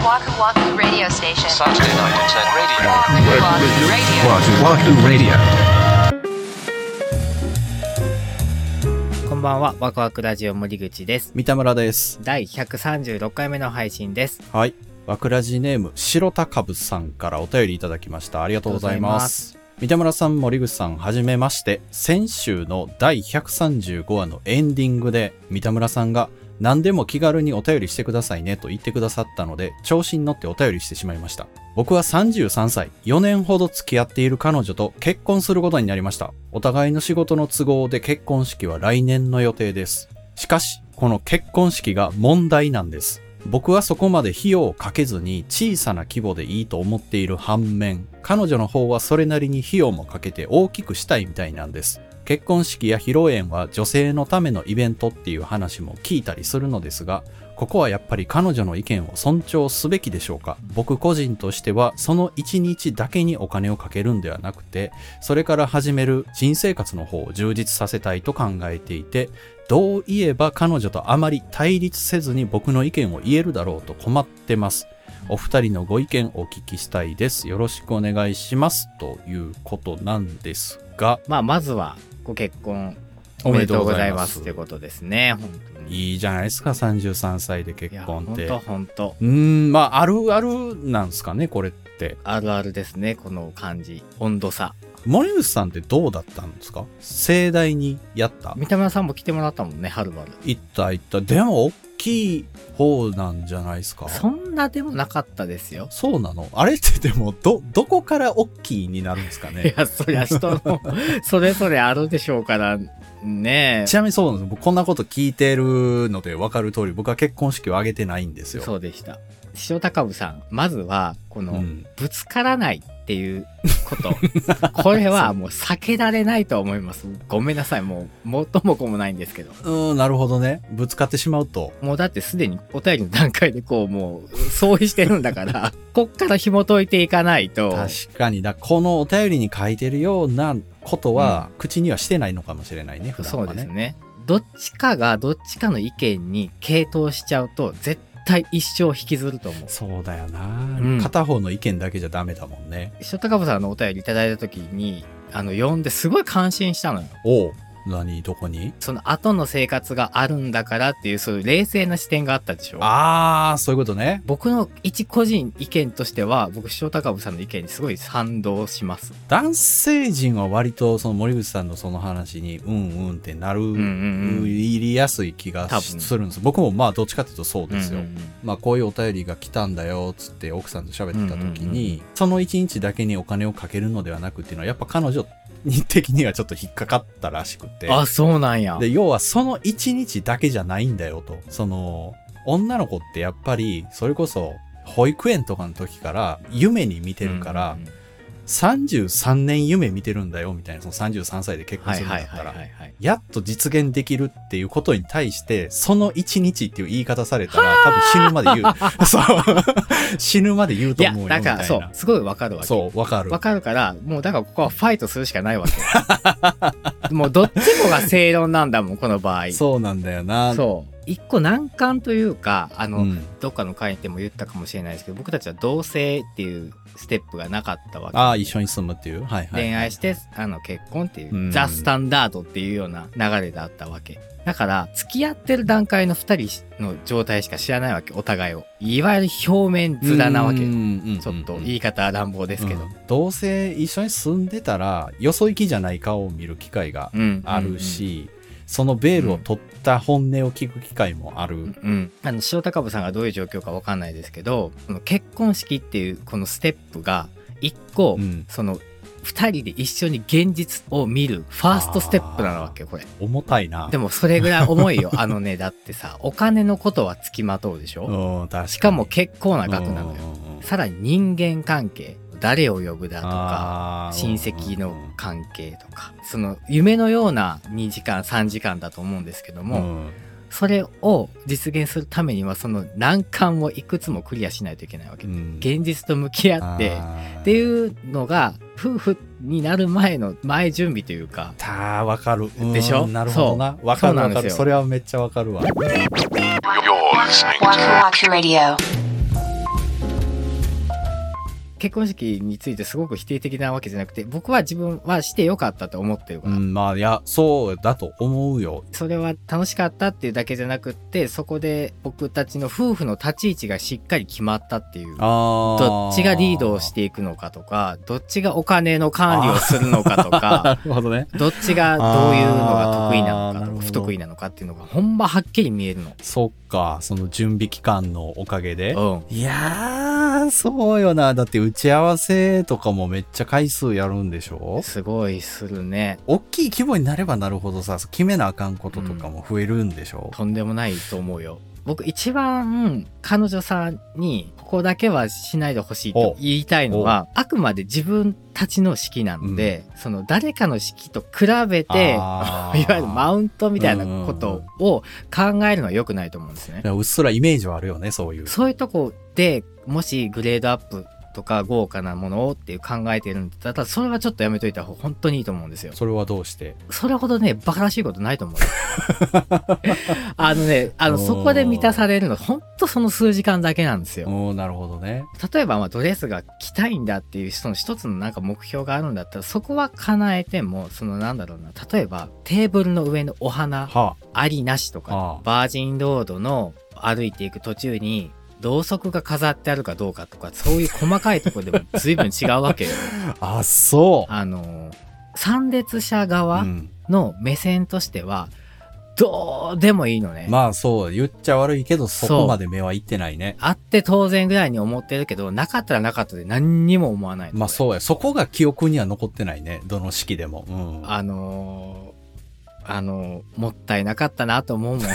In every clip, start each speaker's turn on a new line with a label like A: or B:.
A: Waku Waku Radio Station.
B: Saturday night at 10 radio.
A: Waku Waku Radio.
C: Wahoo Wahoo Radio.
D: こんばんは、ワクワクラジオ森口です。
E: 三田村です。
D: 第136回目の配信です。
E: はい。わくらじネーム、白田かぶさんからお便りいただきました。ありがとうございます。三田村さん、森口さん、はじめまして。先週の第135話のエンディングで、三田村さんが、何でも気軽にお便りしてくださいねと言ってくださったので、調子に乗ってお便りしてしまいました。僕は33歳、4年ほど付き合っている彼女と結婚することになりました。お互いの仕事の都合で結婚式は来年の予定です。しかし、この結婚式が問題なんです。僕はそこまで費用をかけずに小さな規模でいいと思っている反面、彼女の方はそれなりに費用もかけて大きくしたいみたいなんです。結婚式や披露宴は女性のためのイベントっていう話も聞いたりするのですが、ここはやっぱり彼女の意見を尊重すべきでしょうか？僕個人としてはその一日だけにお金をかけるんではなくて、それから始める新生活の方を充実させたいと考えていて、どう言えば彼女とあまり対立せずに僕の意見を言えるだろうと困ってます。お二人のご意見お聞きしたいです。よろしくお願いします。ということなんですが、
D: まあ、まずは、ご結婚おめでとうございますということですね。
E: いいじゃないですか、33歳で結婚って。
D: 本当本当
E: うーん、まあ、あるあるなんですかね、これって。
D: あるあるですね、この感じ。温度差。
E: 森口さんってどうだったんですか？盛大にやった？
D: 三田村さんも来てもらったもんね、はるばる。
E: 行った行った。でも、大きい方なんじゃないですか？
D: そんなでもなかったですよ。
E: そうなの？あれってでも、ど、どこから大きいになるんですか
D: い
E: ね
D: や、そりゃ人の、それぞれあるでしょうから、ね
E: ちなみにそうなんです。僕こんなこと聞いてるので分かる通り、僕は結婚式を挙げてないんですよ。
D: そうでした。塩高部さん、まずは、この、
E: うん
D: ぶつからないっていうこと。これはもう避けられないと思います。ごめんなさい。もう、もっともこもないんですけど。
E: うーん、なるほどね。ぶつかってしまうと。
D: もうだってすでにお便りの段階でこう、もう、相違してるんだから、こっから紐解いていかないと。
E: 確かにだ。このお便りに書いてるようなことは、口にはしてないのかもしれないね、普段
D: そう。ですね。どっちかがどっちかの意見に傾倒しちゃうと、絶対一生引きずると思う。
E: そうだよな、
D: うん
E: 片方の意見だけじゃダメだもんね。
D: 塩高部さんのお便りいただいた時に、あの、読んですごい感心したのよ。
E: おう何どこに？
D: その後の生活があるんだからっていう、そういう冷静な視点があったでしょ？
E: あー、そういうことね。
D: 僕の一個人意見としては、僕、塩高部さんの意見にすごい賛同します。
E: 男性陣は割とその森口さんのその話にうんうんってなる、
D: んうんうん
E: 入りやすい気がするんです。僕もまあどっちかっていうとそうですよ。
D: うんうんうん
E: まあこういうお便りが来たんだよっつって奥さんと喋ってた時に、
D: うんうんうん
E: その一日だけにお金をかけるのではなくっていうのはやっぱ彼女に的にはちょっと引っかかったらしくて。
D: あ、そうなんや。
E: で、要はその一日だけじゃないんだよと。その、女の子ってやっぱり、それこそ、保育園とかの時から夢に見てるから、
D: うんうんうん
E: 33年夢見てるんだよみたいな、その33歳で結婚するんだったら。やっと実現できるっていうことに対して、その一日っていう言い方されたら、多分死ぬまで言う。そう。死ぬまで言う
D: いや
E: と思うよ、みたいな。
D: だからそうすごいわかるわけ
E: そう、わかる
D: わ。かるからもうだからここはファイトするしかないわけ もうどっちもが正論なんだもんこの場合
E: そうなんだよな。
D: そう一個難関というかあの、
E: うん。
D: どっかの回でも言ったかもしれないですけど僕たちは同棲っていうステップがなかったわけ。
E: ああ、一緒に住むっていう。はいはい。
D: 恋愛してあの結婚っていう、
E: うん。
D: ザ・スタンダードっていうような流れだったわけ。だから付き合ってる段階の2人の状態しか知らないわけお互いを。いわゆる表面面なわけ。ちょっと言い方は乱暴ですけど、
E: うん。どうせ一緒に住んでたらよそ行きじゃない顔を見る機会が
D: うん。
E: あるし、そのベールを取った本音を聞く機会もある、
D: うん、あの塩高部さんがどういう状況かわかんないですけど結婚式っていうこのステップが一個、
E: うん。
D: その2人で一緒に現実を見るファーストステップなわけこれ。
E: 重たいな。
D: でもそれぐらい重いよ。あのねだってさお金のことはつきまとうでしょ、しかも結構な額なのよ。
E: うんうんうん。
D: さらに人間関係誰を呼ぶだとか親戚の関係とかその夢のような2時間3時間だと思うんですけども、
E: うん。
D: それを実現するためにはその難関をいくつもクリアしないといけないわけ、
E: うん。
D: 現実と向き合ってっていうのが夫婦になる前の前準備というか
E: たーわかる。うん
D: でしょ？
E: なるほどな。
D: そう。
E: わかるわかる。それはめっちゃわかるわ
D: 結婚式についてすごく否定的なわけじゃなくて、僕は自分はしてよかったと思ってるから、
E: うん、まあ、いや、そうだと思うよ。
D: それは楽しかったっていうだけじゃなくって、そこで僕たちの夫婦の立ち位置がしっかり決まったっていう。どっちがリードをしていくのかとか、どっちがお金の管理をするのかと
E: な
D: か、
E: るほどね。
D: どっちがどういうのが得意なのかとか、不得意なのかっていうのがほんまはっきり見えるの。
E: そっか、その準備期間のおかげで。
D: うん。
E: いやー、そうよな。だって打ち合わせとかもめっちゃ回数やるんでしょ？
D: すごいするね。
E: 大きい規模になればなるほどさ、決めなあかんこととかも増えるんでしょ、
D: とんでもないと思うよ。僕一番彼女さんにここだけはしないでほしいと言いたいのはあくまで自分たちの式なので、その誰かの式と比べて いわゆるマウントみたいなことを考えるのは良くないと思うんですね。
E: うっすらイメージはあるよね、そういう。
D: そういうとこでもしグレードアップとか豪華なものをっていう考えてるんだったらそれはちょっとやめといた方が本当にいいと思うんですよ。
E: それはどうして？
D: それほどね、バカらしいことないと思うよ。あのね、あの、そこで満たされるの、ほんとその数時間だけなんですよ。
E: おーなるほどね。
D: 例えば、まあ、ドレスが着たいんだっていう、その一つのなんか目標があるんだったら、そこは叶えても、そのなんだろうな、例えば、テーブルの上のお花、
E: は
D: ありなしとか、
E: ああ
D: バージンロードの歩いていく途中に、ろうそくが飾ってあるかどうかとか、そういう細かいところでも随分違うわけよ。
E: あ。あ、そう。
D: あの、参列者
E: う
D: 側
E: ん、
D: の目線としては、どうでもいいのね。
E: まあそう、言っちゃ悪いけど、そこまで目はいってないね。
D: あって当然ぐらいに思ってるけど、なかったらなかったで何にも思わない。
E: まあそうや。そこが記憶には残ってないね。どの式でも。うん。
D: あのーあのーもったいなかったなと思うもん。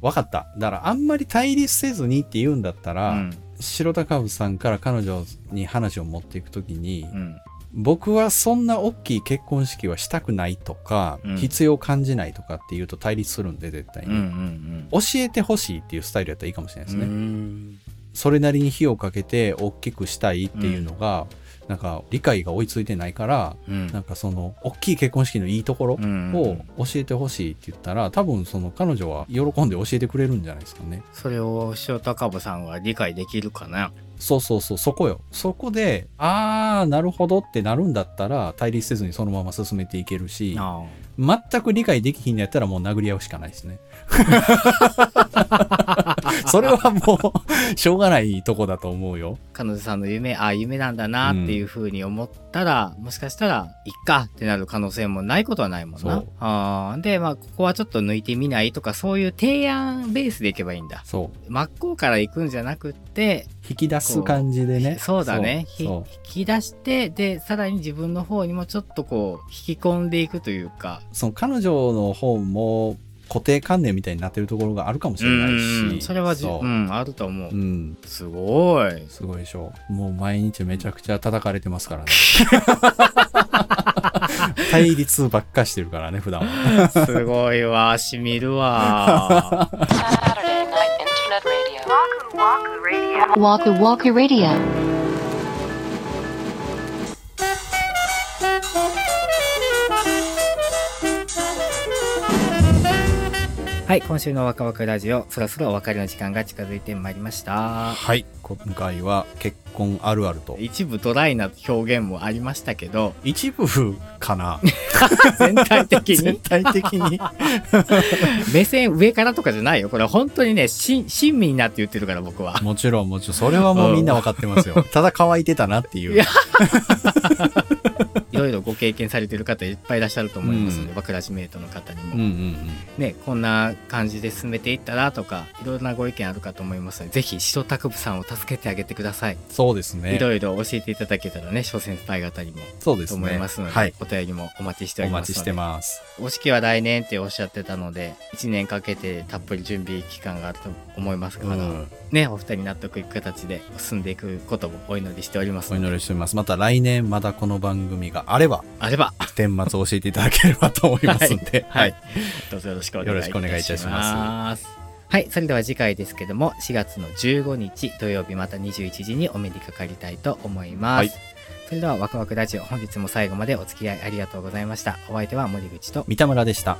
E: わかった。だからあんまり対立せずにって言うんだったら、
D: うん。
E: 白田カブさんから彼女に話を持っていくときに、
D: うん。
E: 僕はそんな大きい結婚式はしたくないとか、
D: うん
E: 必要感じないとかっていうと対立するんで絶対
D: うん。う
E: に、
D: ん。
E: 教えてほしいっていうスタイルやったらいいかもしれないですね、
D: うん。
E: それなりに火をかけて大きくしたいっていうのが、なんか理解が追いついてないから
D: うん。
E: なんかその大きい結婚式のいいところ
D: うん
E: を教えてほしいって言ったら多分その彼女は喜んで教えてくれるんじゃないですかね。
D: それを塩高部さんは理解できるかな？
E: そうそうそうそこよそこでああなるほどってなるんだったら対立せずにそのまま進めていけるし
D: あ
E: 全く理解できひんのやったらもう殴り合うしかないですね。それはもう、しょうがないとこだと思うよ。
D: 彼女さんの夢、ああ、夢なんだなっていう風に思ったら、もしかしたら、いっかってなる可能性もないことはないもんな。あーで、まあ、ここはちょっと抜いてみないとか、そういう提案ベースでいけばいいんだ。
E: そう。
D: 真っ向から行くんじゃなくって、
E: 引き出す感じでね。
D: そうだね。引き出して、で、さらに自分の方にもちょっとこう、引き込んでいくというか、
E: その彼女の方も固定観念みたいになってるところがあるかもしれないし。
D: うんそれは
E: う
D: うん、あると思う。
E: うん。
D: すごい。
E: すごいでしょ。もう毎日めちゃくちゃ叩かれてますからね。対立ばっかしてるからね、普段は。
D: すごいわ、しみるわ。
B: Walker Walker Radio.
A: Radio.
D: はい、今週のワクワクラジオ、そろそろお別れの時間が近づいてまいりました。
E: はい。今回は結婚あるあると。
D: 一部ドライな表現もありましたけど、
E: 一部かな？
D: 全体的
E: 全
D: に
E: 体的に？
D: 目線上からとかじゃないよ。これは本当にね、し親身になって言ってるから僕は。
E: もちろんもちろん。それはもうみんなわかってますよ。ただ乾いてたなっていう。
D: いろいろご経験されてる方いっぱいいらっしゃると思いますので、
E: うん
D: ワクラジメイトの方にも。
E: うんうんうん。
D: ね、こんな感じで進めていったらとか、いろんなご意見あるかと思いますので、ぜひ、白拓部さんを助けてあげてください。
E: そうですね。
D: いろいろ教えていただけたらね、諸先輩方にも。と
E: そうですね。
D: 思いますので、
E: はい。
D: お便りもお待ちしております。
E: お待ちしてます。
D: お式は来年っておっしゃってたので、1年かけてたっぷり準備期間があると思いますから、
E: うん
D: ね、お二人納得いく形で進んでいくこともお祈りしております
E: お祈りしております。また来年まだこの番組があれば、
D: あれば、
E: 天末教えていただければと思いますんで。
D: はい。どうぞよろしくお願いいたします。はい。それでは次回ですけども、4月の15日土曜日また21時にお目にかかりたいと思います。
E: はい
D: それではワクワクラジオ本日も最後までお付き合いありがとうございました。お相手は森口と
E: 三田村でした。